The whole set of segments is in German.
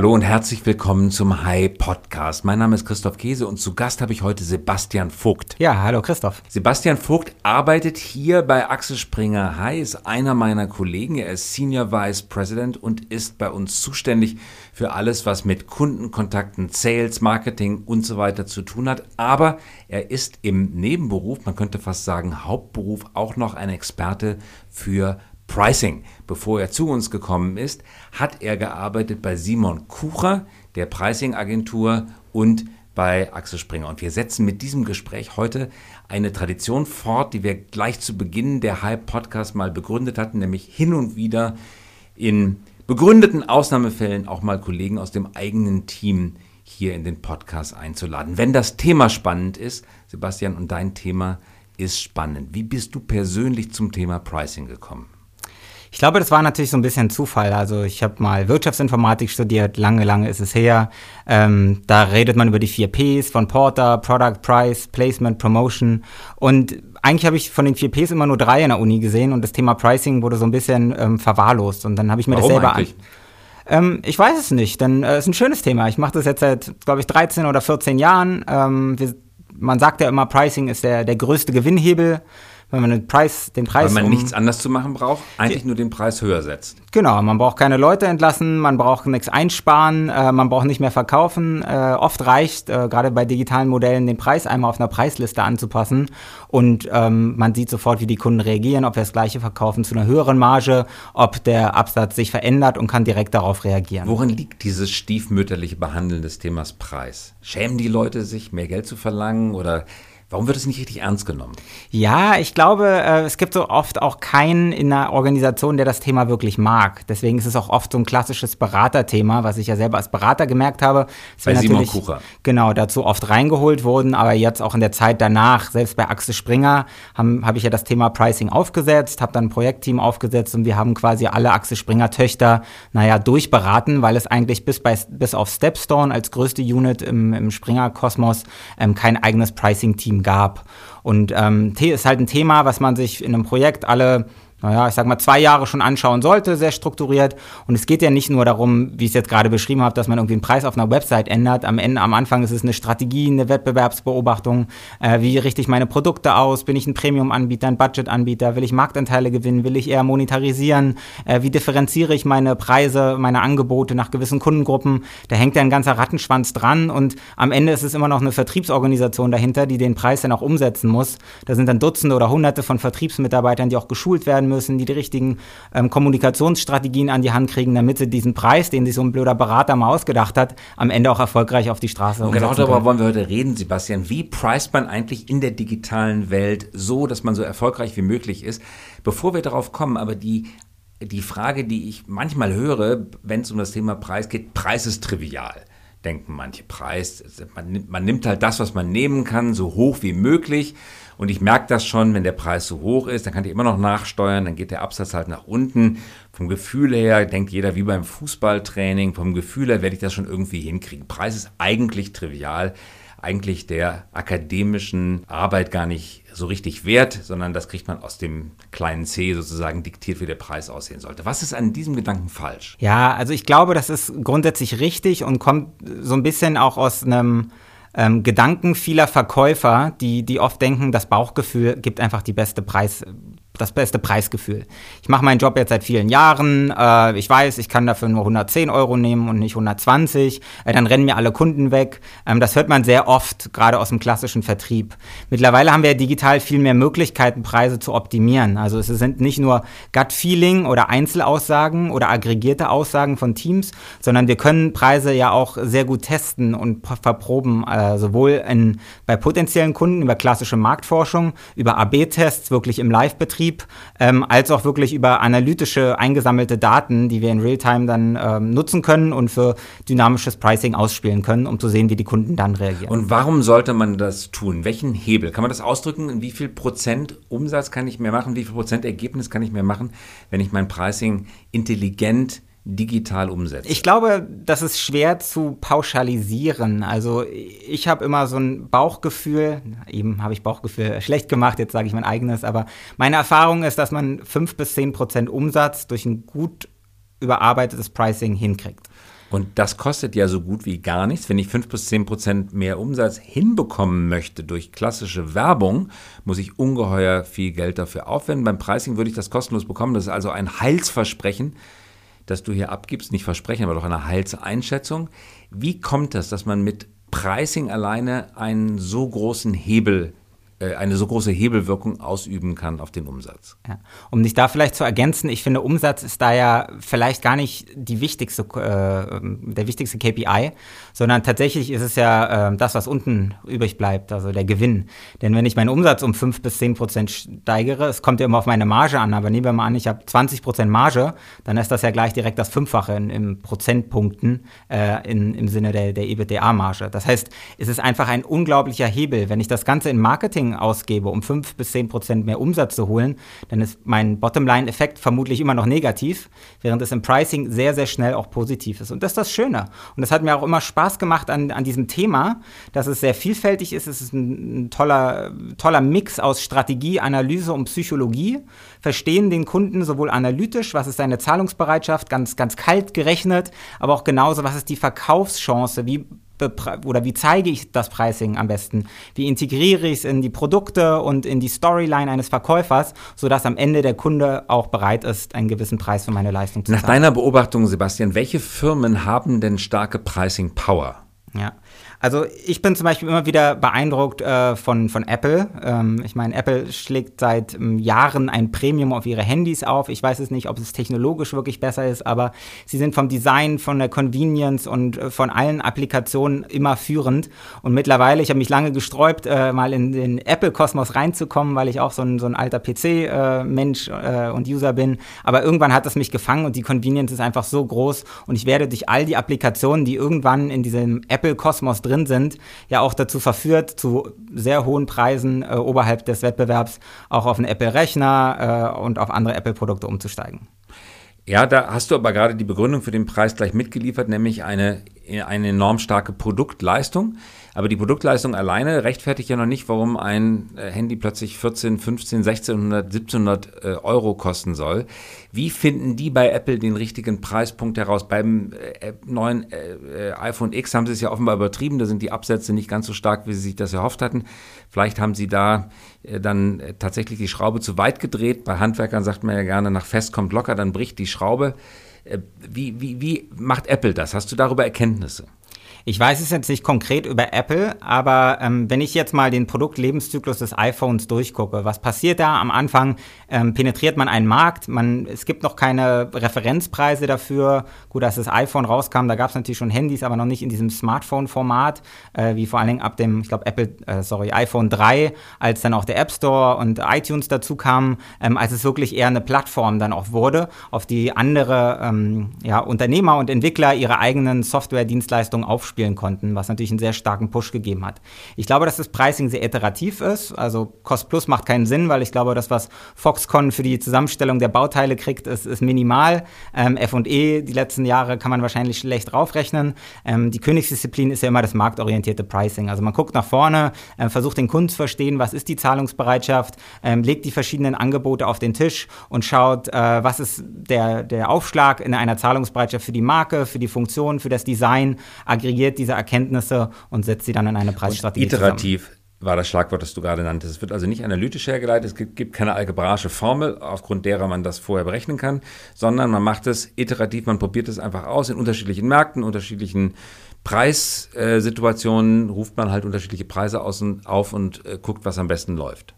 Hallo und herzlich willkommen zum Hi Podcast. Mein Name ist Christoph Käse und zu Gast habe ich heute Sebastian Vogt. Ja, hallo Christoph. Sebastian Vogt arbeitet hier bei Axel Springer Hi, ist einer meiner Kollegen. Er ist Senior Vice President und ist bei uns zuständig für alles, was mit Kundenkontakten, Sales, Marketing und so weiter zu tun hat. Aber er ist im Nebenberuf, man könnte fast sagen Hauptberuf, auch noch ein Experte für Pricing. Bevor er zu uns gekommen ist, hat er gearbeitet bei Simon Kucher, der Pricing-Agentur und bei Axel Springer. Und wir setzen mit diesem Gespräch heute eine Tradition fort, die wir gleich zu Beginn der Hype-Podcast mal begründet hatten, nämlich hin und wieder in begründeten Ausnahmefällen auch mal Kollegen aus dem eigenen Team hier in den Podcast einzuladen. Wenn das Thema spannend ist, Sebastian, und dein Thema ist spannend. Wie bist du persönlich zum Thema Pricing gekommen? Ich glaube, das war natürlich so ein bisschen Zufall. Also ich habe mal Wirtschaftsinformatik studiert, lange, lange ist es her. Ähm, da redet man über die vier Ps von Porter, Product, Price, Placement, Promotion. Und eigentlich habe ich von den vier Ps immer nur drei in der Uni gesehen und das Thema Pricing wurde so ein bisschen ähm, verwahrlost. Und dann habe ich mir Warum das selber eigentlich? an. Ähm, ich weiß es nicht, denn es äh, ist ein schönes Thema. Ich mache das jetzt seit, glaube ich, 13 oder 14 Jahren. Ähm, wir, man sagt ja immer, Pricing ist der, der größte Gewinnhebel wenn man den Preis, den Preis. Weil man um, nichts anders zu machen braucht, eigentlich nur den Preis höher setzt. Genau, man braucht keine Leute entlassen, man braucht nichts einsparen, äh, man braucht nicht mehr verkaufen. Äh, oft reicht, äh, gerade bei digitalen Modellen, den Preis einmal auf einer Preisliste anzupassen und ähm, man sieht sofort, wie die Kunden reagieren, ob wir das gleiche verkaufen zu einer höheren Marge, ob der Absatz sich verändert und kann direkt darauf reagieren. Worin liegt dieses stiefmütterliche Behandeln des Themas Preis? Schämen die Leute sich, mehr Geld zu verlangen oder Warum wird es nicht richtig ernst genommen? Ja, ich glaube, äh, es gibt so oft auch keinen in einer Organisation, der das Thema wirklich mag. Deswegen ist es auch oft so ein klassisches Beraterthema, was ich ja selber als Berater gemerkt habe. Bei Simon Kucher. Genau, dazu oft reingeholt wurden, aber jetzt auch in der Zeit danach, selbst bei Axel Springer, habe hab ich ja das Thema Pricing aufgesetzt, habe dann ein Projektteam aufgesetzt und wir haben quasi alle Axel Springer Töchter, naja, durchberaten, weil es eigentlich bis, bei, bis auf Stepstone als größte Unit im, im Springer-Kosmos ähm, kein eigenes Pricing-Team gab. Und ähm, ist halt ein Thema, was man sich in einem Projekt alle naja, ich sag mal, zwei Jahre schon anschauen sollte, sehr strukturiert. Und es geht ja nicht nur darum, wie ich es jetzt gerade beschrieben habe, dass man irgendwie den Preis auf einer Website ändert. Am Ende, am Anfang ist es eine Strategie, eine Wettbewerbsbeobachtung. Äh, wie richte ich meine Produkte aus? Bin ich ein Premium-Anbieter, ein Budget-Anbieter? Will ich Marktanteile gewinnen? Will ich eher monetarisieren? Äh, wie differenziere ich meine Preise, meine Angebote nach gewissen Kundengruppen? Da hängt ja ein ganzer Rattenschwanz dran. Und am Ende ist es immer noch eine Vertriebsorganisation dahinter, die den Preis dann auch umsetzen muss. Da sind dann Dutzende oder Hunderte von Vertriebsmitarbeitern, die auch geschult werden müssen, die die richtigen ähm, Kommunikationsstrategien an die Hand kriegen, damit sie diesen Preis, den sich so ein blöder Berater mal ausgedacht hat, am Ende auch erfolgreich auf die Straße Und genau darüber wollen wir heute reden, Sebastian. Wie preist man eigentlich in der digitalen Welt so, dass man so erfolgreich wie möglich ist? Bevor wir darauf kommen, aber die die Frage, die ich manchmal höre, wenn es um das Thema Preis geht, Preis ist trivial denken manche Preis. Man, man, nimmt halt das, was man nehmen kann, so hoch wie möglich. Und ich merke das schon, wenn der Preis so hoch ist, dann kann ich immer noch nachsteuern, dann geht der Absatz halt nach unten. Vom Gefühl her denkt jeder wie beim Fußballtraining, vom Gefühl her werde ich das schon irgendwie hinkriegen. Preis ist eigentlich trivial, eigentlich der akademischen Arbeit gar nicht so richtig wert, sondern das kriegt man aus dem kleinen C sozusagen diktiert, wie der Preis aussehen sollte. Was ist an diesem Gedanken falsch? Ja, also ich glaube, das ist grundsätzlich richtig und kommt so ein bisschen auch aus einem ähm, Gedanken vieler Verkäufer, die, die oft denken, das Bauchgefühl gibt einfach die beste Preis, das beste Preisgefühl. Ich mache meinen Job jetzt seit vielen Jahren. Äh, ich weiß, ich kann dafür nur 110 Euro nehmen und nicht 120. Äh, dann rennen mir alle Kunden weg. Ähm, das hört man sehr oft, gerade aus dem klassischen Vertrieb. Mittlerweile haben wir digital viel mehr Möglichkeiten, Preise zu optimieren. Also es sind nicht nur Gut-Feeling oder Einzelaussagen oder aggregierte Aussagen von Teams, sondern wir können Preise ja auch sehr gut testen und verproben, äh, sowohl in, bei potenziellen Kunden über klassische Marktforschung, über AB-Tests wirklich im Live-Betrieb, Betrieb, ähm, als auch wirklich über analytische eingesammelte Daten, die wir in Realtime dann ähm, nutzen können und für dynamisches Pricing ausspielen können, um zu sehen, wie die Kunden dann reagieren. Und warum sollte man das tun? Welchen Hebel? Kann man das ausdrücken? In wie viel Prozent Umsatz kann ich mehr machen? Wie viel Prozent Ergebnis kann ich mehr machen, wenn ich mein Pricing intelligent digital umsetzt? Ich glaube, das ist schwer zu pauschalisieren. Also ich habe immer so ein Bauchgefühl, eben habe ich Bauchgefühl schlecht gemacht, jetzt sage ich mein eigenes, aber meine Erfahrung ist, dass man fünf bis zehn Prozent Umsatz durch ein gut überarbeitetes Pricing hinkriegt. Und das kostet ja so gut wie gar nichts. Wenn ich 5 bis 10 Prozent mehr Umsatz hinbekommen möchte durch klassische Werbung, muss ich ungeheuer viel Geld dafür aufwenden. Beim Pricing würde ich das kostenlos bekommen. Das ist also ein Heilsversprechen, das du hier abgibst. Nicht Versprechen, aber doch eine Heilseinschätzung. Wie kommt das, dass man mit Pricing alleine einen so großen Hebel eine so große Hebelwirkung ausüben kann auf den Umsatz. Ja. Um dich da vielleicht zu ergänzen, ich finde, Umsatz ist da ja vielleicht gar nicht die wichtigste, äh, der wichtigste KPI, sondern tatsächlich ist es ja äh, das, was unten übrig bleibt, also der Gewinn. Denn wenn ich meinen Umsatz um 5 bis 10 Prozent steigere, es kommt ja immer auf meine Marge an, aber nehmen wir mal an, ich habe 20 Prozent Marge, dann ist das ja gleich direkt das Fünffache in, in Prozentpunkten äh, in, im Sinne der, der EBITDA-Marge. Das heißt, es ist einfach ein unglaublicher Hebel. Wenn ich das Ganze in Marketing ausgebe, um 5 bis 10 Prozent mehr Umsatz zu holen, dann ist mein Bottomline-Effekt vermutlich immer noch negativ, während es im Pricing sehr, sehr schnell auch positiv ist. Und das ist das Schöne. Und das hat mir auch immer Spaß gemacht an, an diesem Thema, dass es sehr vielfältig ist. Es ist ein, ein toller, toller Mix aus Strategie, Analyse und Psychologie. Verstehen den Kunden sowohl analytisch, was ist seine Zahlungsbereitschaft, ganz, ganz kalt gerechnet, aber auch genauso, was ist die Verkaufschance, wie oder wie zeige ich das Pricing am besten? Wie integriere ich es in die Produkte und in die Storyline eines Verkäufers, sodass am Ende der Kunde auch bereit ist, einen gewissen Preis für meine Leistung zu zahlen? Nach deiner Beobachtung, Sebastian, welche Firmen haben denn starke Pricing Power? Ja, also ich bin zum Beispiel immer wieder beeindruckt äh, von, von Apple. Ähm, ich meine, Apple schlägt seit ähm, Jahren ein Premium auf ihre Handys auf. Ich weiß es nicht, ob es technologisch wirklich besser ist, aber sie sind vom Design, von der Convenience und äh, von allen Applikationen immer führend. Und mittlerweile, ich habe mich lange gesträubt, äh, mal in den Apple-Kosmos reinzukommen, weil ich auch so ein, so ein alter PC-Mensch äh, äh, und User bin. Aber irgendwann hat es mich gefangen und die Convenience ist einfach so groß und ich werde durch all die Applikationen, die irgendwann in diesem Apple-Kosmos drin drin sind, ja auch dazu verführt, zu sehr hohen Preisen äh, oberhalb des Wettbewerbs auch auf einen Apple-Rechner äh, und auf andere Apple-Produkte umzusteigen. Ja, da hast du aber gerade die Begründung für den Preis gleich mitgeliefert, nämlich eine, eine enorm starke Produktleistung. Aber die Produktleistung alleine rechtfertigt ja noch nicht, warum ein äh, Handy plötzlich 14, 15, 1600, 1700 Euro kosten soll. Wie finden die bei Apple den richtigen Preispunkt heraus? Beim äh, neuen äh, iPhone X haben sie es ja offenbar übertrieben. Da sind die Absätze nicht ganz so stark, wie sie sich das erhofft hatten. Vielleicht haben sie da dann tatsächlich die Schraube zu weit gedreht. Bei Handwerkern sagt man ja gerne, nach fest kommt locker, dann bricht die Schraube. Wie, wie, wie macht Apple das? Hast du darüber Erkenntnisse? Ich weiß es jetzt nicht konkret über Apple, aber ähm, wenn ich jetzt mal den Produktlebenszyklus des iPhones durchgucke, was passiert da? Am Anfang ähm, penetriert man einen Markt, man, es gibt noch keine Referenzpreise dafür. Gut, als das iPhone rauskam, da gab es natürlich schon Handys, aber noch nicht in diesem Smartphone-Format, äh, wie vor allen Dingen ab dem, ich glaube, Apple, äh, sorry, iPhone 3, als dann auch der App Store und iTunes dazu kamen, ähm, als es wirklich eher eine Plattform dann auch wurde, auf die andere ähm, ja, Unternehmer und Entwickler ihre eigenen Software-Dienstleistungen aufstellen aufspielen konnten, was natürlich einen sehr starken Push gegeben hat. Ich glaube, dass das Pricing sehr iterativ ist. Also Cost Plus macht keinen Sinn, weil ich glaube, das, was Foxconn für die Zusammenstellung der Bauteile kriegt, ist, ist minimal. Ähm, F&E, die letzten Jahre kann man wahrscheinlich schlecht draufrechnen. Ähm, die Königsdisziplin ist ja immer das marktorientierte Pricing. Also man guckt nach vorne, äh, versucht den Kunden zu verstehen, was ist die Zahlungsbereitschaft, ähm, legt die verschiedenen Angebote auf den Tisch und schaut, äh, was ist der, der Aufschlag in einer Zahlungsbereitschaft für die Marke, für die Funktion, für das Design, aggregiert aggregiert diese Erkenntnisse und setzt sie dann in eine Preisstrategie und iterativ. Zusammen war das Schlagwort, das du gerade nanntest. Es wird also nicht analytisch hergeleitet, es gibt, gibt, keine algebraische Formel, aufgrund derer man das vorher berechnen kann, sondern man macht es iterativ, man probiert es einfach aus in unterschiedlichen Märkten, unterschiedlichen Preissituationen, ruft man halt unterschiedliche Preise auf und äh, guckt, was am besten läuft.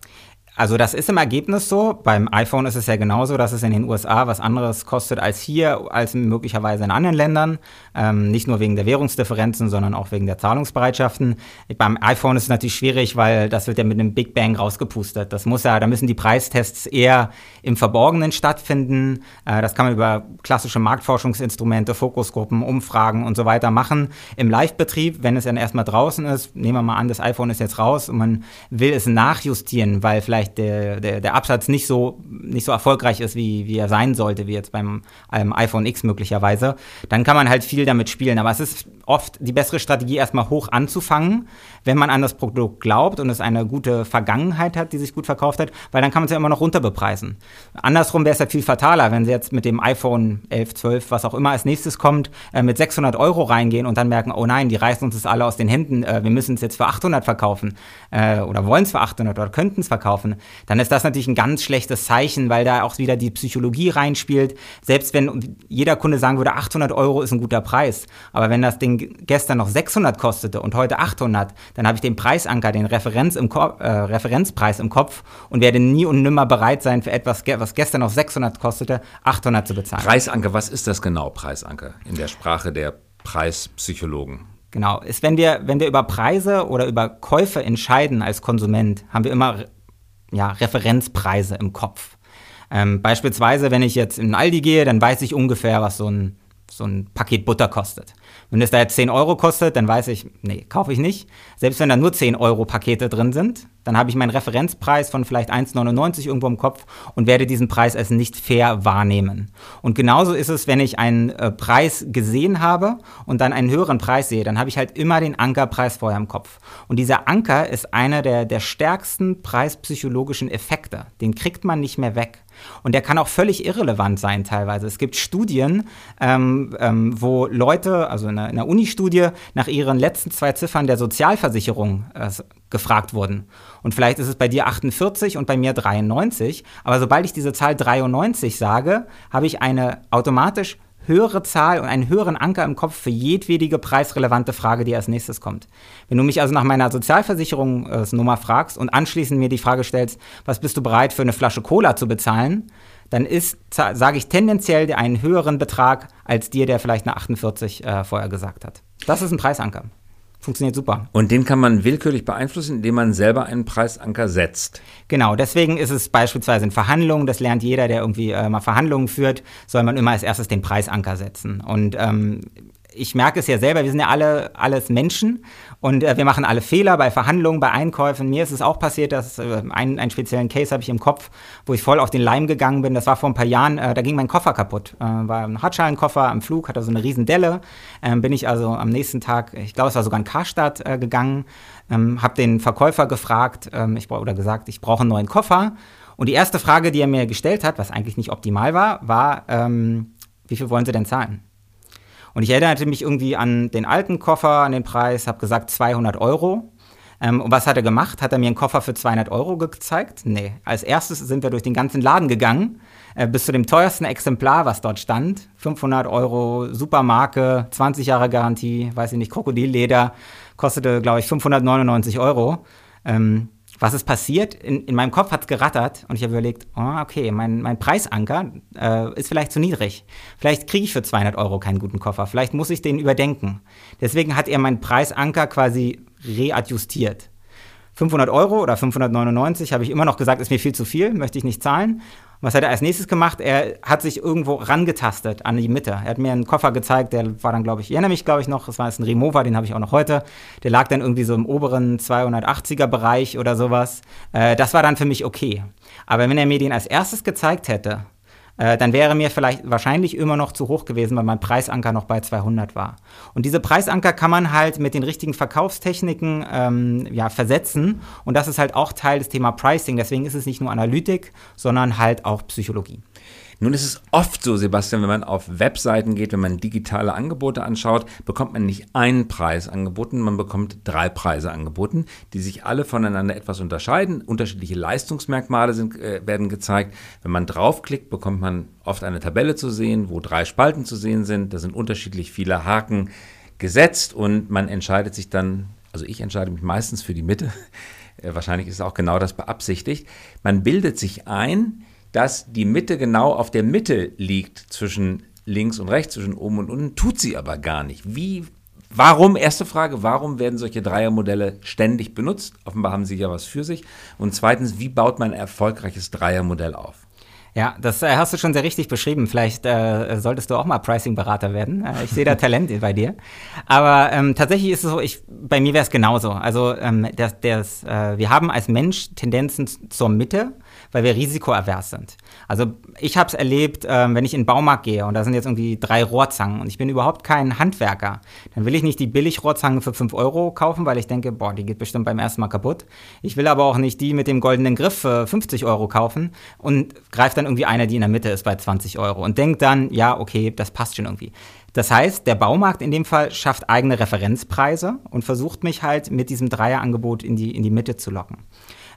Also das ist im Ergebnis so. Beim iPhone ist es ja genauso, dass es in den USA was anderes kostet als hier, als möglicherweise in anderen Ländern. Ähm, nicht nur wegen der Währungsdifferenzen, sondern auch wegen der Zahlungsbereitschaften. Beim iPhone ist es natürlich schwierig, weil das wird ja mit einem Big Bang rausgepustet. Das muss ja, da müssen die Preistests eher im Verborgenen stattfinden. Äh, das kann man über klassische Marktforschungsinstrumente, Fokusgruppen, Umfragen und so weiter machen. Im Live-Betrieb, wenn es dann erstmal draußen ist, nehmen wir mal an, das iPhone ist jetzt raus und man will es nachjustieren, weil vielleicht vielleicht der, der, der Absatz nicht so, nicht so erfolgreich ist, wie, wie er sein sollte, wie jetzt beim einem iPhone X möglicherweise, dann kann man halt viel damit spielen. Aber es ist oft die bessere Strategie, erstmal hoch anzufangen, wenn man an das Produkt glaubt und es eine gute Vergangenheit hat, die sich gut verkauft hat, weil dann kann man es ja immer noch runterbepreisen. Andersrum wäre es ja viel fataler, wenn Sie jetzt mit dem iPhone 11, 12, was auch immer als nächstes kommt, äh, mit 600 Euro reingehen und dann merken, oh nein, die reißen uns das alle aus den Händen, äh, wir müssen es jetzt für 800 verkaufen äh, oder wollen es für 800 oder könnten es verkaufen. Dann ist das natürlich ein ganz schlechtes Zeichen, weil da auch wieder die Psychologie reinspielt. Selbst wenn jeder Kunde sagen würde, 800 Euro ist ein guter Preis, aber wenn das Ding gestern noch 600 kostete und heute 800, dann habe ich den Preisanker, den Referenz im äh, Referenzpreis im Kopf und werde nie und nimmer bereit sein, für etwas, was gestern noch 600 kostete, 800 zu bezahlen. Preisanker, was ist das genau, Preisanker, in der Sprache der Preispsychologen? Genau, ist, wenn wir, wenn wir über Preise oder über Käufe entscheiden als Konsument, haben wir immer ja, Referenzpreise im Kopf. Ähm, beispielsweise, wenn ich jetzt in Aldi gehe, dann weiß ich ungefähr, was so ein, so ein Paket Butter kostet. Wenn es da jetzt 10 Euro kostet, dann weiß ich, nee, kaufe ich nicht. Selbst wenn da nur 10 Euro Pakete drin sind, dann habe ich meinen Referenzpreis von vielleicht 1,99 irgendwo im Kopf und werde diesen Preis als nicht fair wahrnehmen. Und genauso ist es, wenn ich einen äh, Preis gesehen habe und dann einen höheren Preis sehe, dann habe ich halt immer den Ankerpreis vorher im Kopf. Und dieser Anker ist einer der, der stärksten preispsychologischen Effekte. Den kriegt man nicht mehr weg. Und der kann auch völlig irrelevant sein teilweise. Es gibt Studien, ähm, ähm, wo Leute, also in einer, einer Uni-Studie, nach ihren letzten zwei Ziffern der Sozialversicherung äh, gefragt wurden. Und vielleicht ist es bei dir 48 und bei mir 93. Aber sobald ich diese Zahl 93 sage, habe ich eine automatisch höhere Zahl und einen höheren Anker im Kopf für jedwedige preisrelevante Frage, die als nächstes kommt. Wenn du mich also nach meiner Sozialversicherungsnummer fragst und anschließend mir die Frage stellst, was bist du bereit für eine Flasche Cola zu bezahlen, dann ist, sage ich tendenziell einen höheren Betrag als dir, der vielleicht eine 48 äh, vorher gesagt hat. Das ist ein Preisanker. Funktioniert super. Und den kann man willkürlich beeinflussen, indem man selber einen Preisanker setzt. Genau, deswegen ist es beispielsweise in Verhandlungen, das lernt jeder, der irgendwie äh, mal Verhandlungen führt, soll man immer als erstes den Preisanker setzen. Und ähm, ich merke es ja selber, wir sind ja alle alles Menschen und äh, wir machen alle Fehler bei Verhandlungen, bei Einkäufen. Mir ist es auch passiert, dass äh, ein, einen speziellen Case habe ich im Kopf, wo ich voll auf den Leim gegangen bin. Das war vor ein paar Jahren, äh, da ging mein Koffer kaputt. Äh, war ein Hartschalenkoffer am Flug, hatte so eine riesen Delle. Ähm, bin ich also am nächsten Tag, ich glaube, es war sogar in Karstadt äh, gegangen, ähm, habe den Verkäufer gefragt ähm, ich, oder gesagt, ich brauche einen neuen Koffer. Und die erste Frage, die er mir gestellt hat, was eigentlich nicht optimal war, war, ähm, wie viel wollen Sie denn zahlen? Und ich erinnerte mich irgendwie an den alten Koffer, an den Preis, habe gesagt 200 Euro. Ähm, und was hat er gemacht? Hat er mir einen Koffer für 200 Euro gezeigt? Nee. Als erstes sind wir durch den ganzen Laden gegangen, äh, bis zu dem teuersten Exemplar, was dort stand. 500 Euro, Supermarke, 20 Jahre Garantie, weiß ich nicht, Krokodilleder, kostete, glaube ich, 599 Euro. Ähm, was ist passiert? In, in meinem Kopf hat es gerattert und ich habe überlegt, oh, okay, mein, mein Preisanker äh, ist vielleicht zu niedrig. Vielleicht kriege ich für 200 Euro keinen guten Koffer. Vielleicht muss ich den überdenken. Deswegen hat er meinen Preisanker quasi readjustiert. 500 Euro oder 599 habe ich immer noch gesagt, ist mir viel zu viel, möchte ich nicht zahlen. Was hat er als nächstes gemacht? Er hat sich irgendwo rangetastet an die Mitte. Er hat mir einen Koffer gezeigt, der war dann, glaube ich, ich erinnere mich, glaube ich, noch, das war jetzt ein Remover, den habe ich auch noch heute. Der lag dann irgendwie so im oberen 280er Bereich oder sowas. Äh, das war dann für mich okay. Aber wenn er mir den als erstes gezeigt hätte, äh, dann wäre mir vielleicht wahrscheinlich immer noch zu hoch gewesen, weil mein Preisanker noch bei 200 war. Und diese Preisanker kann man halt mit den richtigen Verkaufstechniken ähm, ja, versetzen. Und das ist halt auch Teil des Thema Pricing. Deswegen ist es nicht nur Analytik, sondern halt auch Psychologie. Nun ist es oft so, Sebastian, wenn man auf Webseiten geht, wenn man digitale Angebote anschaut, bekommt man nicht einen Preis angeboten, man bekommt drei Preise angeboten, die sich alle voneinander etwas unterscheiden. Unterschiedliche Leistungsmerkmale sind, äh, werden gezeigt. Wenn man draufklickt, bekommt man oft eine Tabelle zu sehen, wo drei Spalten zu sehen sind. Da sind unterschiedlich viele Haken gesetzt und man entscheidet sich dann, also ich entscheide mich meistens für die Mitte. Äh, wahrscheinlich ist auch genau das beabsichtigt. Man bildet sich ein, dass die Mitte genau auf der Mitte liegt zwischen links und rechts, zwischen oben und unten, tut sie aber gar nicht. Wie, warum, erste Frage, warum werden solche Dreiermodelle ständig benutzt? Offenbar haben sie ja was für sich. Und zweitens, wie baut man ein erfolgreiches Dreiermodell auf? Ja, das äh, hast du schon sehr richtig beschrieben. Vielleicht äh, solltest du auch mal Pricing-Berater werden. Äh, ich sehe da Talent bei dir. Aber ähm, tatsächlich ist es so, ich, bei mir wäre es genauso. Also ähm, das, das, äh, wir haben als Mensch Tendenzen zur Mitte weil wir risikoavers sind. Also ich habe es erlebt, äh, wenn ich in den Baumarkt gehe und da sind jetzt irgendwie drei Rohrzangen und ich bin überhaupt kein Handwerker, dann will ich nicht die Billig-Rohrzange für 5 Euro kaufen, weil ich denke, boah, die geht bestimmt beim ersten Mal kaputt. Ich will aber auch nicht die mit dem goldenen Griff für 50 Euro kaufen und greife dann irgendwie eine, die in der Mitte ist bei 20 Euro und denke dann, ja, okay, das passt schon irgendwie. Das heißt, der Baumarkt in dem Fall schafft eigene Referenzpreise und versucht mich halt mit diesem Dreierangebot in die, in die Mitte zu locken.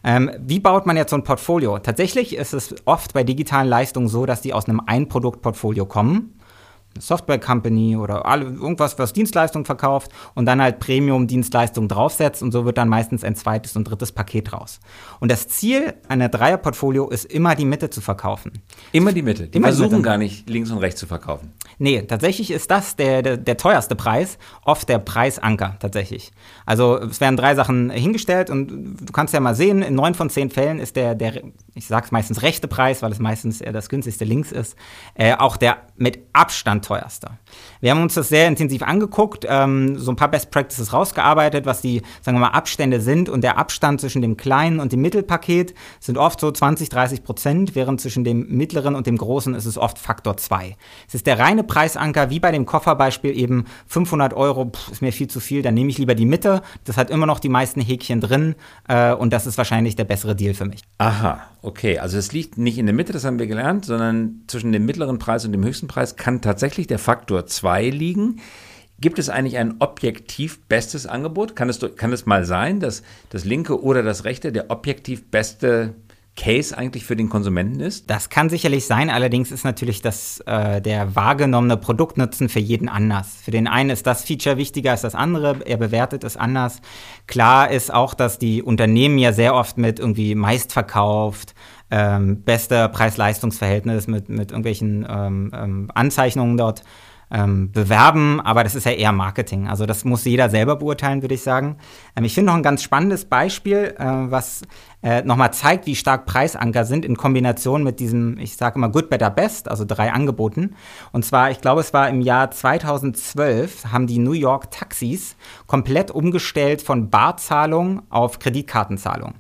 Ähm, wie baut man jetzt so ein Portfolio? Tatsächlich ist es oft bei digitalen Leistungen so, dass die aus einem Einproduktportfolio kommen Software Company oder alle, irgendwas, was Dienstleistungen verkauft und dann halt Premium-Dienstleistungen draufsetzt und so wird dann meistens ein zweites und drittes Paket raus. Und das Ziel einer Dreier-Portfolio ist immer die Mitte zu verkaufen. Immer die Mitte. Die immer versuchen gar nicht links und rechts zu verkaufen. Nee, tatsächlich ist das der, der, der teuerste Preis, oft der Preisanker tatsächlich. Also es werden drei Sachen hingestellt und du kannst ja mal sehen, in neun von zehn Fällen ist der, der ich sag's meistens rechte Preis, weil es meistens eher das günstigste links ist, äh, auch der mit Abstand teuerste. Wir haben uns das sehr intensiv angeguckt, ähm, so ein paar Best Practices rausgearbeitet, was die, sagen wir mal, Abstände sind. Und der Abstand zwischen dem kleinen und dem Mittelpaket sind oft so 20, 30 Prozent, während zwischen dem mittleren und dem großen ist es oft Faktor 2. Es ist der reine Preisanker, wie bei dem Kofferbeispiel eben 500 Euro, pff, ist mir viel zu viel, dann nehme ich lieber die Mitte. Das hat immer noch die meisten Häkchen drin äh, und das ist wahrscheinlich der bessere Deal für mich. Aha, okay. Also es liegt nicht in der Mitte, das haben wir gelernt, sondern zwischen dem mittleren Preis und dem höchsten Preis kann tatsächlich der Faktor 2 liegen. Gibt es eigentlich ein objektiv bestes Angebot? Kann es, kann es mal sein, dass das linke oder das rechte der objektiv beste Case eigentlich für den Konsumenten ist? Das kann sicherlich sein, allerdings ist natürlich das, äh, der wahrgenommene Produktnutzen für jeden anders. Für den einen ist das Feature wichtiger als das andere, er bewertet es anders. Klar ist auch, dass die Unternehmen ja sehr oft mit irgendwie meist verkauft, ähm, bester Preis-Leistungs-Verhältnis mit, mit irgendwelchen ähm, ähm, Anzeichnungen dort ähm, bewerben, aber das ist ja eher Marketing. Also das muss jeder selber beurteilen, würde ich sagen. Ähm, ich finde noch ein ganz spannendes Beispiel, äh, was äh, nochmal zeigt, wie stark Preisanker sind in Kombination mit diesem, ich sage immer Good, Better, Best, also drei Angeboten. Und zwar, ich glaube, es war im Jahr 2012, haben die New York Taxis komplett umgestellt von Barzahlung auf Kreditkartenzahlung.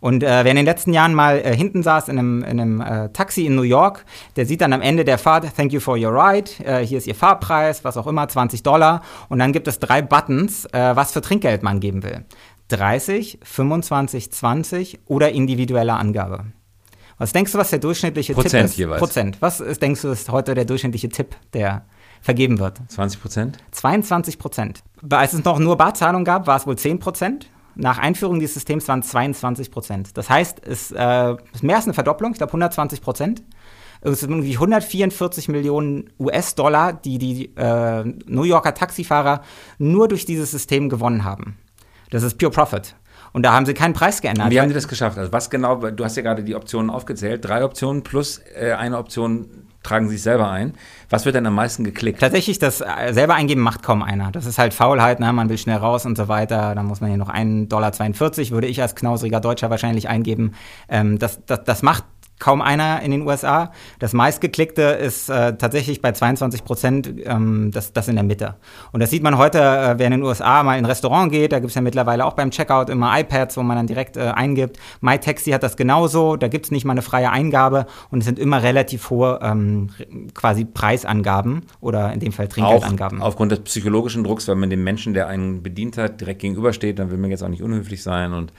Und äh, wer in den letzten Jahren mal äh, hinten saß in einem, in einem äh, Taxi in New York, der sieht dann am Ende der Fahrt, thank you for your ride, äh, hier ist Ihr Fahrpreis, was auch immer, 20 Dollar. Und dann gibt es drei Buttons, äh, was für Trinkgeld man geben will. 30, 25, 20 oder individuelle Angabe. Was denkst du, was der durchschnittliche Prozent Tipp ist? Jeweils. Prozent. Was ist, denkst du, ist heute der durchschnittliche Tipp, der vergeben wird? 20 Prozent? 22 Prozent. Als es noch nur Barzahlung gab, war es wohl 10 Prozent. Nach Einführung dieses Systems waren es 22 Prozent. Das heißt, es äh, ist mehr als eine Verdopplung, ich glaube 120 Prozent. Es sind irgendwie 144 Millionen US-Dollar, die die äh, New Yorker Taxifahrer nur durch dieses System gewonnen haben. Das ist Pure Profit. Und da haben sie keinen Preis geändert. wie haben sie das geschafft? Also was genau, du hast ja gerade die Optionen aufgezählt, drei Optionen plus äh, eine Option tragen sich selber ein. Was wird denn am meisten geklickt? Tatsächlich, das äh, selber eingeben macht kaum einer. Das ist halt Faulheit, ne? man will schnell raus und so weiter. Da muss man hier noch 1,42 Dollar, würde ich als knausriger Deutscher wahrscheinlich eingeben. Ähm, das, das, das macht kaum einer in den USA. Das meistgeklickte ist äh, tatsächlich bei 22 Prozent ähm, das, das in der Mitte. Und das sieht man heute, äh, wer in den USA mal in ein Restaurant geht, da gibt es ja mittlerweile auch beim Checkout immer iPads, wo man dann direkt äh, eingibt. MyTaxi hat das genauso, da gibt es nicht mal eine freie Eingabe und es sind immer relativ hohe ähm, quasi Preisangaben oder in dem Fall Trinkgeldangaben. Auch aufgrund des psychologischen Drucks, weil man dem Menschen, der einen bedient hat, direkt gegenübersteht, dann will man jetzt auch nicht unhöflich sein und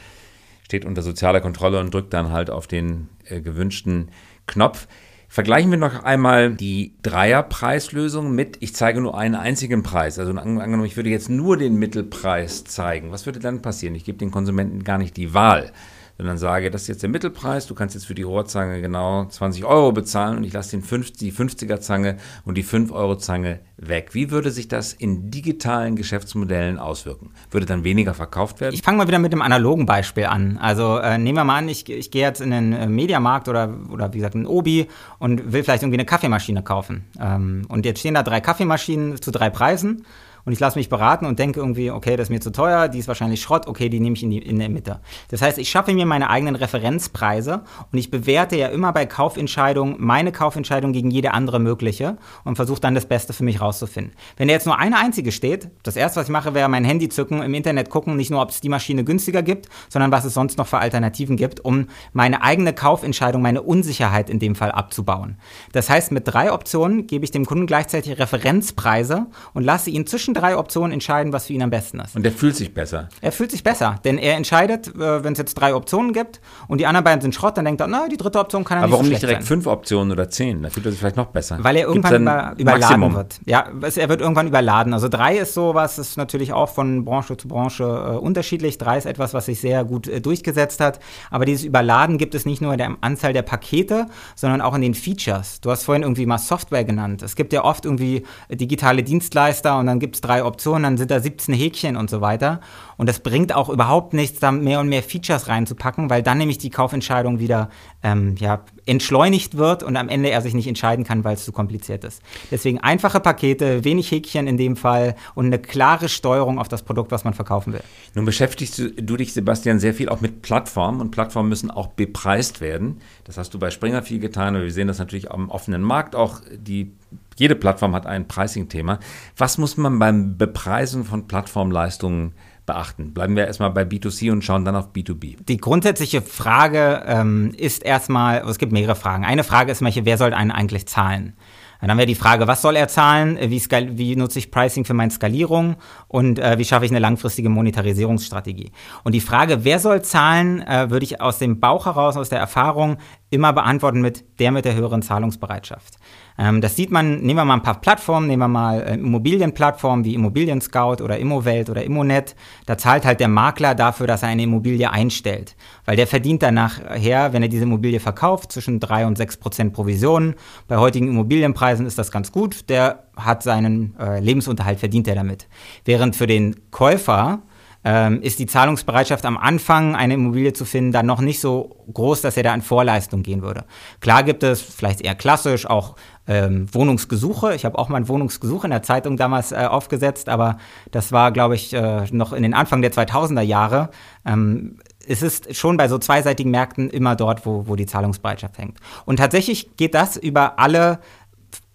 steht unter sozialer Kontrolle und drückt dann halt auf den äh, gewünschten Knopf. Vergleichen wir noch einmal die Dreierpreislösung mit, ich zeige nur einen einzigen Preis. Also angenommen, ich würde jetzt nur den Mittelpreis zeigen. Was würde dann passieren? Ich gebe den Konsumenten gar nicht die Wahl sondern sage, das ist jetzt der Mittelpreis, du kannst jetzt für die Rohrzange genau 20 Euro bezahlen und ich lasse den 50, die 50er Zange und die 5 Euro Zange weg. Wie würde sich das in digitalen Geschäftsmodellen auswirken? Würde dann weniger verkauft werden? Ich fange mal wieder mit dem analogen Beispiel an. Also äh, nehmen wir mal an, ich, ich gehe jetzt in den äh, Mediamarkt oder, oder wie gesagt in Obi und will vielleicht irgendwie eine Kaffeemaschine kaufen. Ähm, und jetzt stehen da drei Kaffeemaschinen zu drei Preisen. Und ich lasse mich beraten und denke irgendwie, okay, das ist mir zu teuer, die ist wahrscheinlich Schrott, okay, die nehme ich in, die, in der Mitte. Das heißt, ich schaffe mir meine eigenen Referenzpreise und ich bewerte ja immer bei Kaufentscheidungen meine Kaufentscheidung gegen jede andere mögliche und versuche dann das Beste für mich rauszufinden. Wenn da jetzt nur eine einzige steht, das erste, was ich mache, wäre mein Handy zücken, im Internet gucken, nicht nur, ob es die Maschine günstiger gibt, sondern was es sonst noch für Alternativen gibt, um meine eigene Kaufentscheidung, meine Unsicherheit in dem Fall abzubauen. Das heißt, mit drei Optionen gebe ich dem Kunden gleichzeitig Referenzpreise und lasse ihn zwischen drei Optionen entscheiden, was für ihn am besten ist. Und er fühlt sich besser. Er fühlt sich besser, denn er entscheidet, äh, wenn es jetzt drei Optionen gibt und die anderen beiden sind Schrott, dann denkt er, na, die dritte Option kann er Aber nicht warum so nicht direkt sein. fünf Optionen oder zehn? Da fühlt er sich vielleicht noch besser. Weil er irgendwann über, überladen Maximum? wird. Ja, er wird irgendwann überladen. Also drei ist so was, ist natürlich auch von Branche zu Branche äh, unterschiedlich. Drei ist etwas, was sich sehr gut äh, durchgesetzt hat. Aber dieses Überladen gibt es nicht nur in der Anzahl der Pakete, sondern auch in den Features. Du hast vorhin irgendwie mal Software genannt. Es gibt ja oft irgendwie digitale Dienstleister und dann gibt es drei Optionen, dann sind da 17 Häkchen und so weiter. Und das bringt auch überhaupt nichts, da mehr und mehr Features reinzupacken, weil dann nämlich die Kaufentscheidung wieder ähm, ja, entschleunigt wird und am Ende er sich nicht entscheiden kann, weil es zu kompliziert ist. Deswegen einfache Pakete, wenig Häkchen in dem Fall und eine klare Steuerung auf das Produkt, was man verkaufen will. Nun beschäftigst du, dich, Sebastian, sehr viel auch mit Plattformen und Plattformen müssen auch bepreist werden. Das hast du bei Springer viel getan, aber wir sehen das natürlich am offenen Markt auch. Die, jede Plattform hat ein Pricing-Thema. Was muss man beim Bepreisen von Plattformleistungen beachten? Bleiben wir erstmal bei B2C und schauen dann auf B2B. Die grundsätzliche Frage ähm, ist erstmal, es gibt mehrere Fragen. Eine Frage ist, welche, wer soll einen eigentlich zahlen? Dann wäre die Frage, was soll er zahlen? Wie, skal- wie nutze ich Pricing für meine Skalierung? Und äh, wie schaffe ich eine langfristige Monetarisierungsstrategie? Und die Frage, wer soll zahlen, äh, würde ich aus dem Bauch heraus, aus der Erfahrung immer beantworten mit der mit der höheren Zahlungsbereitschaft. Ähm, das sieht man, nehmen wir mal ein paar Plattformen, nehmen wir mal äh, Immobilienplattformen wie Immobilien Scout oder Immowelt oder Immonet. Da zahlt halt der Makler dafür, dass er eine Immobilie einstellt. Weil der verdient danach her, wenn er diese Immobilie verkauft, zwischen drei und sechs Prozent Provisionen. Bei heutigen Immobilienpreisen ist das ganz gut. Der hat seinen äh, Lebensunterhalt, verdient er damit. Während für den Käufer ähm, ist die Zahlungsbereitschaft am Anfang, eine Immobilie zu finden, dann noch nicht so groß, dass er da in Vorleistung gehen würde. Klar gibt es vielleicht eher klassisch auch ähm, Wohnungsgesuche. Ich habe auch mal ein Wohnungsgesuch in der Zeitung damals äh, aufgesetzt, aber das war, glaube ich, äh, noch in den Anfang der 2000er Jahre. Ähm, es ist schon bei so zweiseitigen Märkten immer dort, wo, wo die Zahlungsbereitschaft hängt. Und tatsächlich geht das über alle,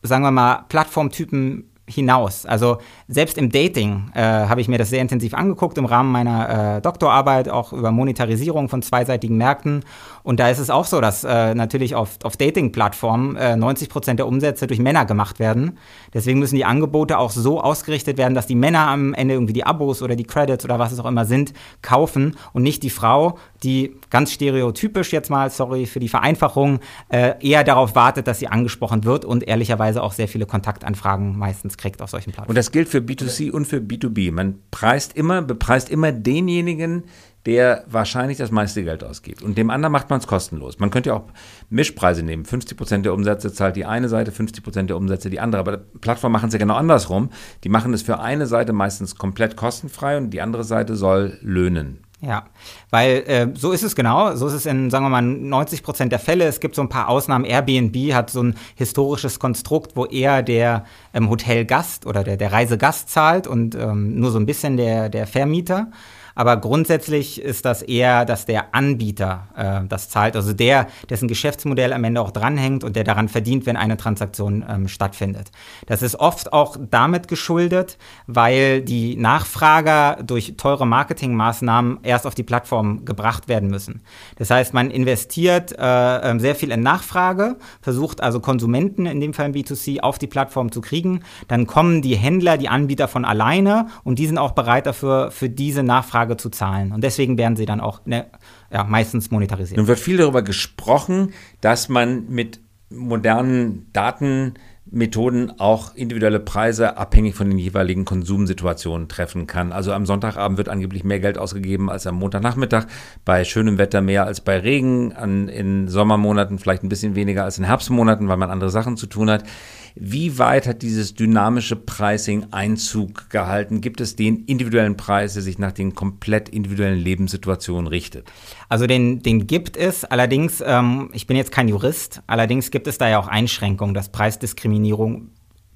sagen wir mal, Plattformtypen hinaus. Also selbst im Dating äh, habe ich mir das sehr intensiv angeguckt im Rahmen meiner äh, Doktorarbeit, auch über Monetarisierung von zweiseitigen Märkten. Und da ist es auch so, dass äh, natürlich auf, auf Dating-Plattformen äh, 90 Prozent der Umsätze durch Männer gemacht werden. Deswegen müssen die Angebote auch so ausgerichtet werden, dass die Männer am Ende irgendwie die Abos oder die Credits oder was es auch immer sind, kaufen und nicht die Frau, die ganz stereotypisch jetzt mal, sorry für die Vereinfachung, äh, eher darauf wartet, dass sie angesprochen wird und ehrlicherweise auch sehr viele Kontaktanfragen meistens kriegt auf solchen Plattformen. Und das gilt für B2C und für B2B. Man preist immer, bepreist immer denjenigen, der wahrscheinlich das meiste Geld ausgibt. Und dem anderen macht man es kostenlos. Man könnte ja auch Mischpreise nehmen. 50 Prozent der Umsätze zahlt die eine Seite, 50 Prozent der Umsätze die andere. Aber Plattformen machen es ja genau andersrum. Die machen es für eine Seite meistens komplett kostenfrei und die andere Seite soll löhnen. Ja, weil äh, so ist es genau. So ist es in, sagen wir mal, 90 Prozent der Fälle. Es gibt so ein paar Ausnahmen. Airbnb hat so ein historisches Konstrukt, wo eher der ähm, Hotelgast oder der, der Reisegast zahlt und ähm, nur so ein bisschen der, der Vermieter. Aber grundsätzlich ist das eher, dass der Anbieter äh, das zahlt, also der, dessen Geschäftsmodell am Ende auch dranhängt und der daran verdient, wenn eine Transaktion ähm, stattfindet. Das ist oft auch damit geschuldet, weil die Nachfrager durch teure Marketingmaßnahmen erst auf die Plattform gebracht werden müssen. Das heißt, man investiert äh, sehr viel in Nachfrage, versucht also Konsumenten, in dem Fall im B2C, auf die Plattform zu kriegen. Dann kommen die Händler, die Anbieter von alleine und die sind auch bereit dafür, für diese Nachfrage zu zahlen. Und deswegen werden sie dann auch ne, ja, meistens monetarisiert. Nun wird viel darüber gesprochen, dass man mit modernen Datenmethoden auch individuelle Preise abhängig von den jeweiligen Konsumsituationen treffen kann. Also am Sonntagabend wird angeblich mehr Geld ausgegeben als am Montagnachmittag, bei schönem Wetter mehr als bei Regen, an, in Sommermonaten vielleicht ein bisschen weniger als in Herbstmonaten, weil man andere Sachen zu tun hat. Wie weit hat dieses dynamische Pricing Einzug gehalten? Gibt es den individuellen Preis, der sich nach den komplett individuellen Lebenssituationen richtet? Also den, den gibt es, allerdings, ähm, ich bin jetzt kein Jurist, allerdings gibt es da ja auch Einschränkungen, dass Preisdiskriminierung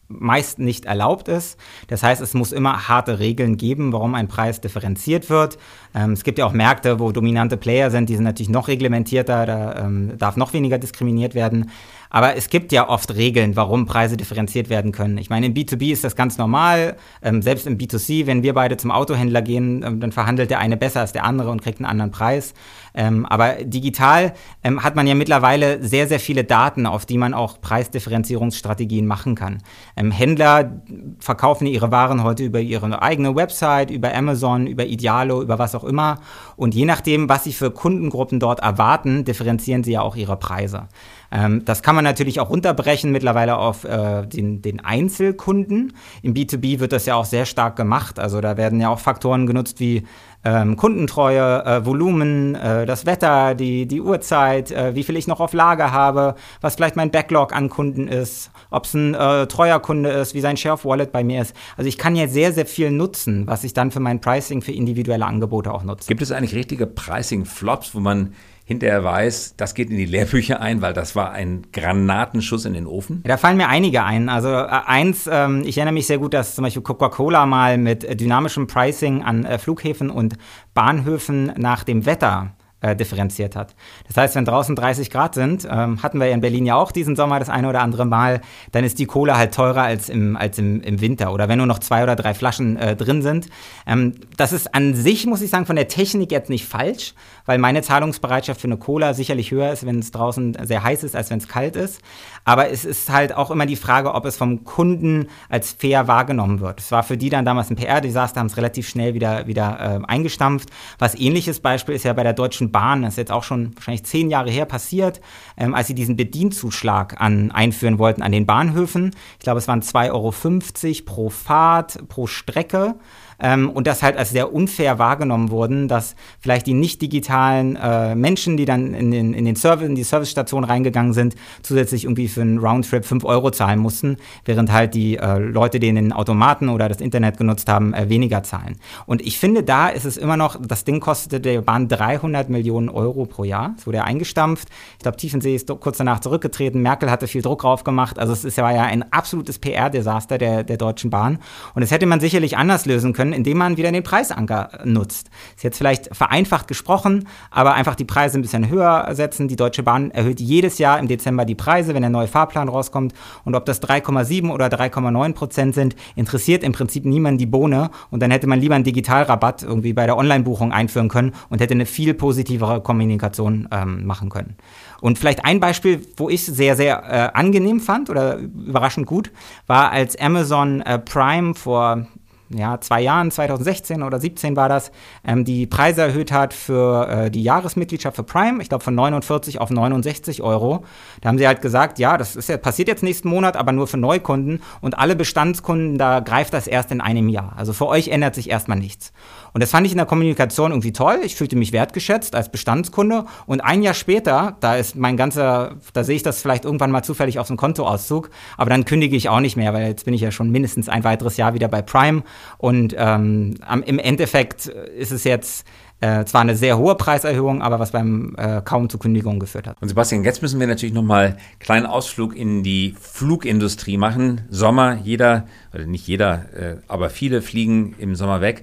meist nicht erlaubt ist. Das heißt, es muss immer harte Regeln geben, warum ein Preis differenziert wird. Ähm, es gibt ja auch Märkte, wo dominante Player sind, die sind natürlich noch reglementierter, da ähm, darf noch weniger diskriminiert werden. Aber es gibt ja oft Regeln, warum Preise differenziert werden können. Ich meine, im B2B ist das ganz normal. Ähm, selbst im B2C, wenn wir beide zum Autohändler gehen, ähm, dann verhandelt der eine besser als der andere und kriegt einen anderen Preis. Ähm, aber digital ähm, hat man ja mittlerweile sehr, sehr viele Daten, auf die man auch Preisdifferenzierungsstrategien machen kann. Ähm, Händler verkaufen ihre Waren heute über ihre eigene Website, über Amazon, über Idealo, über was auch immer. Und je nachdem, was sie für Kundengruppen dort erwarten, differenzieren sie ja auch ihre Preise. Ähm, das kann man natürlich auch runterbrechen mittlerweile auf äh, den, den Einzelkunden. Im B2B wird das ja auch sehr stark gemacht. Also da werden ja auch Faktoren genutzt wie ähm, Kundentreue, äh, Volumen, äh, das Wetter, die, die Uhrzeit, äh, wie viel ich noch auf Lager habe, was vielleicht mein Backlog an Kunden ist, ob es ein äh, treuer Kunde ist, wie sein Share of Wallet bei mir ist. Also ich kann ja sehr, sehr viel nutzen, was ich dann für mein Pricing für individuelle Angebote auch nutze. Gibt es eigentlich richtige Pricing-Flops, wo man hinterher weiß, das geht in die Lehrbücher ein, weil das war ein Granatenschuss in den Ofen? Da fallen mir einige ein. Also äh, eins, ähm, ich erinnere mich sehr gut, dass zum Beispiel Coca-Cola mal mit äh, dynamischem Pricing an äh, Flughäfen und Bahnhöfen nach dem Wetter äh, differenziert hat. Das heißt, wenn draußen 30 Grad sind, ähm, hatten wir ja in Berlin ja auch diesen Sommer das eine oder andere Mal, dann ist die Cola halt teurer als im, als im, im Winter oder wenn nur noch zwei oder drei Flaschen äh, drin sind. Ähm, das ist an sich, muss ich sagen, von der Technik jetzt nicht falsch, weil meine Zahlungsbereitschaft für eine Cola sicherlich höher ist, wenn es draußen sehr heiß ist, als wenn es kalt ist. Aber es ist halt auch immer die Frage, ob es vom Kunden als fair wahrgenommen wird. Es war für die dann damals ein PR-Desaster, haben es relativ schnell wieder, wieder äh, eingestampft. Was ähnliches Beispiel ist ja bei der Deutschen Bahn, das ist jetzt auch schon wahrscheinlich zehn Jahre her passiert, ähm, als sie diesen Bedienzuschlag an, einführen wollten an den Bahnhöfen. Ich glaube, es waren 2,50 Euro pro Fahrt, pro Strecke ähm, und das halt als sehr unfair wahrgenommen wurden, dass vielleicht die nicht digitalen äh, Menschen, die dann in, den, in, den Service, in die Servicestation reingegangen sind, zusätzlich irgendwie für einen Roundtrip 5 Euro zahlen mussten, während halt die äh, Leute, die den Automaten oder das Internet genutzt haben, äh, weniger zahlen. Und ich finde, da ist es immer noch, das Ding kostete der Bahn 300 Millionen Euro pro Jahr. Es wurde ja eingestampft. Ich glaube, Tiefensee ist kurz danach zurückgetreten. Merkel hatte viel Druck drauf gemacht. Also es ist ja ein absolutes PR-Desaster der, der Deutschen Bahn. Und das hätte man sicherlich anders lösen können können, indem man wieder den Preisanker nutzt. Ist jetzt vielleicht vereinfacht gesprochen, aber einfach die Preise ein bisschen höher setzen. Die Deutsche Bahn erhöht jedes Jahr im Dezember die Preise, wenn der neue Fahrplan rauskommt. Und ob das 3,7 oder 3,9 Prozent sind, interessiert im Prinzip niemand die Bohne. Und dann hätte man lieber einen Digitalrabatt irgendwie bei der Online-Buchung einführen können und hätte eine viel positivere Kommunikation ähm, machen können. Und vielleicht ein Beispiel, wo ich sehr, sehr äh, angenehm fand oder überraschend gut, war als Amazon äh, Prime vor ja, zwei Jahren, 2016 oder 17 war das, ähm, die Preise erhöht hat für äh, die Jahresmitgliedschaft für Prime, ich glaube von 49 auf 69 Euro. Da haben sie halt gesagt, ja, das ist ja, passiert jetzt nächsten Monat, aber nur für Neukunden und alle Bestandskunden, da greift das erst in einem Jahr. Also für euch ändert sich erstmal nichts. Und das fand ich in der Kommunikation irgendwie toll. Ich fühlte mich wertgeschätzt als Bestandskunde. Und ein Jahr später, da ist mein ganzer, da sehe ich das vielleicht irgendwann mal zufällig auf dem Kontoauszug, aber dann kündige ich auch nicht mehr, weil jetzt bin ich ja schon mindestens ein weiteres Jahr wieder bei Prime. Und ähm, im Endeffekt ist es jetzt äh, zwar eine sehr hohe Preiserhöhung, aber was beim äh, kaum zu Kündigungen geführt hat. Und Sebastian, jetzt müssen wir natürlich nochmal einen kleinen Ausflug in die Flugindustrie machen. Sommer, jeder, oder nicht jeder, äh, aber viele fliegen im Sommer weg.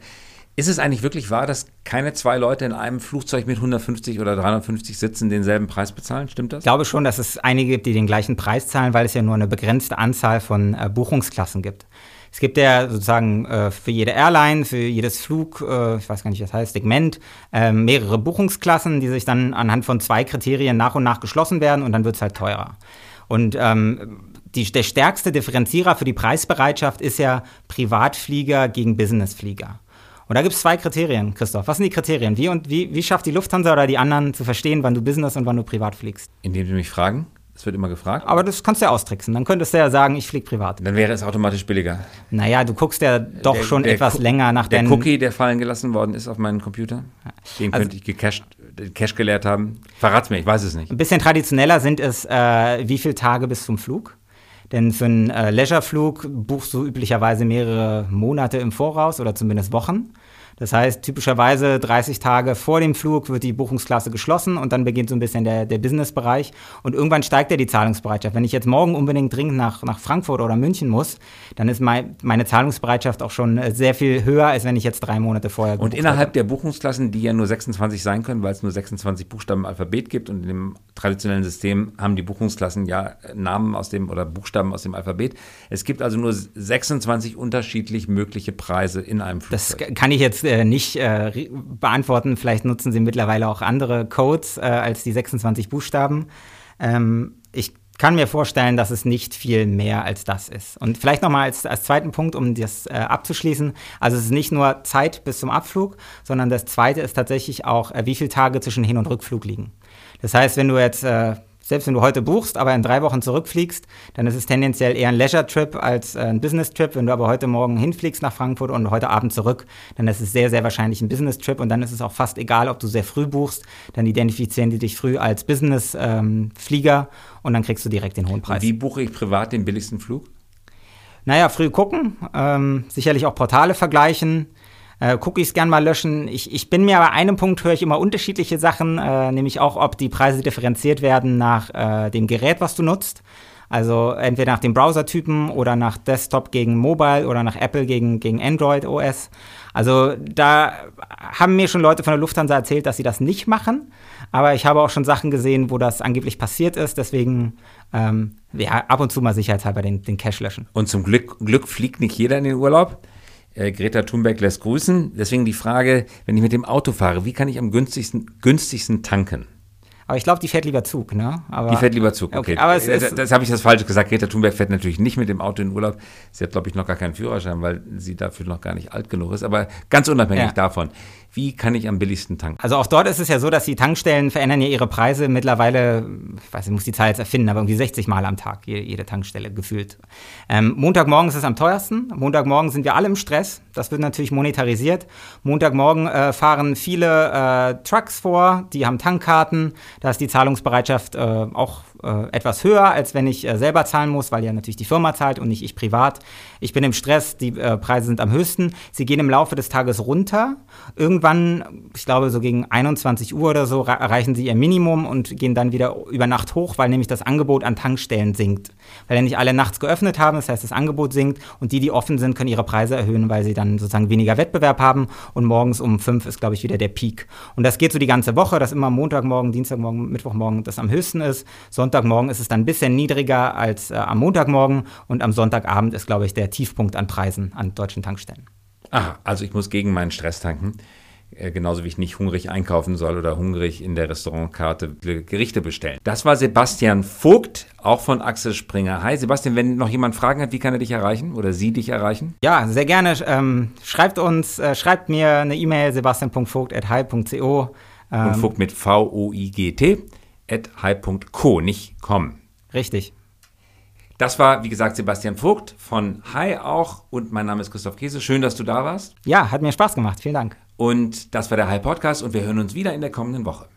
Ist es eigentlich wirklich wahr, dass keine zwei Leute in einem Flugzeug mit 150 oder 350 Sitzen denselben Preis bezahlen? Stimmt das? Ich glaube schon, dass es einige gibt, die den gleichen Preis zahlen, weil es ja nur eine begrenzte Anzahl von äh, Buchungsklassen gibt. Es gibt ja sozusagen äh, für jede Airline, für jedes Flug, äh, ich weiß gar nicht, was heißt, Segment, äh, mehrere Buchungsklassen, die sich dann anhand von zwei Kriterien nach und nach geschlossen werden und dann wird es halt teurer. Und ähm, die, der stärkste Differenzierer für die Preisbereitschaft ist ja Privatflieger gegen Businessflieger. Und da gibt es zwei Kriterien, Christoph. Was sind die Kriterien? Wie, und wie, wie schafft die Lufthansa oder die anderen zu verstehen, wann du Business und wann du privat fliegst? Indem sie mich fragen. Es wird immer gefragt. Aber das kannst du ja austricksen. Dann könntest du ja sagen, ich fliege privat. Dann wäre es automatisch billiger. Naja, du guckst ja doch der, schon der etwas länger nach der Cookie, der fallen gelassen worden ist auf meinen Computer, den also, könnte ich gecached, Cache geleert haben. Verrat's mir, ich weiß es nicht. Ein bisschen traditioneller sind es, äh, wie viele Tage bis zum Flug? Denn für einen äh, Leisure-Flug buchst du üblicherweise mehrere Monate im Voraus oder zumindest Wochen. Das heißt, typischerweise 30 Tage vor dem Flug wird die Buchungsklasse geschlossen und dann beginnt so ein bisschen der, der Businessbereich. Und irgendwann steigt ja die Zahlungsbereitschaft. Wenn ich jetzt morgen unbedingt dringend nach, nach Frankfurt oder München muss, dann ist mein, meine Zahlungsbereitschaft auch schon äh, sehr viel höher, als wenn ich jetzt drei Monate vorher Und innerhalb habe. der Buchungsklassen, die ja nur 26 sein können, weil es nur 26 Buchstaben im Alphabet gibt und in dem traditionellen System haben die Buchungsklassen ja Namen aus dem oder Buchstaben aus dem Alphabet. Es gibt also nur 26 unterschiedlich mögliche Preise in einem Flugzeug. Das kann ich jetzt äh, nicht äh, beantworten. Vielleicht nutzen Sie mittlerweile auch andere Codes äh, als die 26 Buchstaben. Ähm, ich kann mir vorstellen, dass es nicht viel mehr als das ist. Und vielleicht nochmal als, als zweiten Punkt, um das äh, abzuschließen. Also es ist nicht nur Zeit bis zum Abflug, sondern das zweite ist tatsächlich auch, äh, wie viele Tage zwischen Hin- und Rückflug liegen. Das heißt, wenn du jetzt äh, selbst wenn du heute buchst, aber in drei Wochen zurückfliegst, dann ist es tendenziell eher ein Leisure-Trip als äh, ein Business-Trip. Wenn du aber heute Morgen hinfliegst nach Frankfurt und heute Abend zurück, dann ist es sehr, sehr wahrscheinlich ein Business-Trip und dann ist es auch fast egal, ob du sehr früh buchst, dann identifizieren die dich früh als Business-Flieger ähm, und dann kriegst du direkt den hohen Preis. Wie buche ich privat den billigsten Flug? Naja, früh gucken, ähm, sicherlich auch Portale vergleichen äh, Cookies gern mal löschen. Ich, ich bin mir aber einem Punkt höre ich immer unterschiedliche Sachen, äh, nämlich auch, ob die Preise differenziert werden nach äh, dem Gerät, was du nutzt. Also entweder nach dem Browsertypen oder nach Desktop gegen Mobile oder nach Apple gegen, gegen Android OS. Also da haben mir schon Leute von der Lufthansa erzählt, dass sie das nicht machen. Aber ich habe auch schon Sachen gesehen, wo das angeblich passiert ist. Deswegen ähm, ja, ab und zu mal sicherheitshalber den, den Cache löschen. Und zum Glück, Glück fliegt nicht jeder in den Urlaub. Äh, Greta Thunberg lässt grüßen. Deswegen die Frage, wenn ich mit dem Auto fahre, wie kann ich am günstigsten, günstigsten tanken? Aber ich glaube, die fährt lieber Zug, ne? Aber, die fährt lieber Zug, okay. okay. Aber es das, das habe ich das falsch gesagt. Greta Thunberg fährt natürlich nicht mit dem Auto in Urlaub. Sie hat, glaube ich, noch gar keinen Führerschein, weil sie dafür noch gar nicht alt genug ist. Aber ganz unabhängig ja. davon. Wie kann ich am billigsten tanken? Also auch dort ist es ja so, dass die Tankstellen verändern ja ihre Preise mittlerweile, ich weiß, ich muss die Zahl jetzt erfinden, aber irgendwie 60 Mal am Tag, jede, jede Tankstelle gefühlt. Ähm, Montagmorgen ist es am teuersten. Montagmorgen sind wir alle im Stress. Das wird natürlich monetarisiert. Montagmorgen äh, fahren viele äh, Trucks vor, die haben Tankkarten. Da ist die Zahlungsbereitschaft äh, auch äh, etwas höher, als wenn ich äh, selber zahlen muss, weil ja natürlich die Firma zahlt und nicht ich privat. Ich bin im Stress, die äh, Preise sind am höchsten. Sie gehen im Laufe des Tages runter. Irgendwann, ich glaube so gegen 21 Uhr oder so, erreichen sie ihr Minimum und gehen dann wieder über Nacht hoch, weil nämlich das Angebot an Tankstellen sinkt. Weil ja nicht alle nachts geöffnet haben, das heißt, das Angebot sinkt und die, die offen sind, können ihre Preise erhöhen, weil sie dann sozusagen weniger Wettbewerb haben und morgens um fünf ist, glaube ich, wieder der Peak. Und das geht so die ganze Woche, dass immer Montagmorgen, Dienstagmorgen, Mittwochmorgen das am höchsten ist. Sonntagmorgen ist es dann ein bisschen niedriger als äh, am Montagmorgen und am Sonntagabend ist, glaube ich, der Tiefpunkt an Preisen an deutschen Tankstellen. Aha, also ich muss gegen meinen Stress tanken. Äh, genauso wie ich nicht hungrig einkaufen soll oder hungrig in der Restaurantkarte Gerichte bestellen. Das war Sebastian Vogt, auch von Axel Springer. Hi Sebastian, wenn noch jemand Fragen hat, wie kann er dich erreichen oder sie dich erreichen? Ja, sehr gerne. Ähm, schreibt uns, äh, schreibt mir eine E-Mail sebastian.vogt.hi.co. Ähm, Und Vogt mit V-O-I-G-T hi.co, nicht com. Richtig. Das war, wie gesagt, Sebastian Vogt von Hi auch und mein Name ist Christoph Käse. Schön, dass du da warst. Ja, hat mir Spaß gemacht. Vielen Dank. Und das war der Hi Podcast und wir hören uns wieder in der kommenden Woche.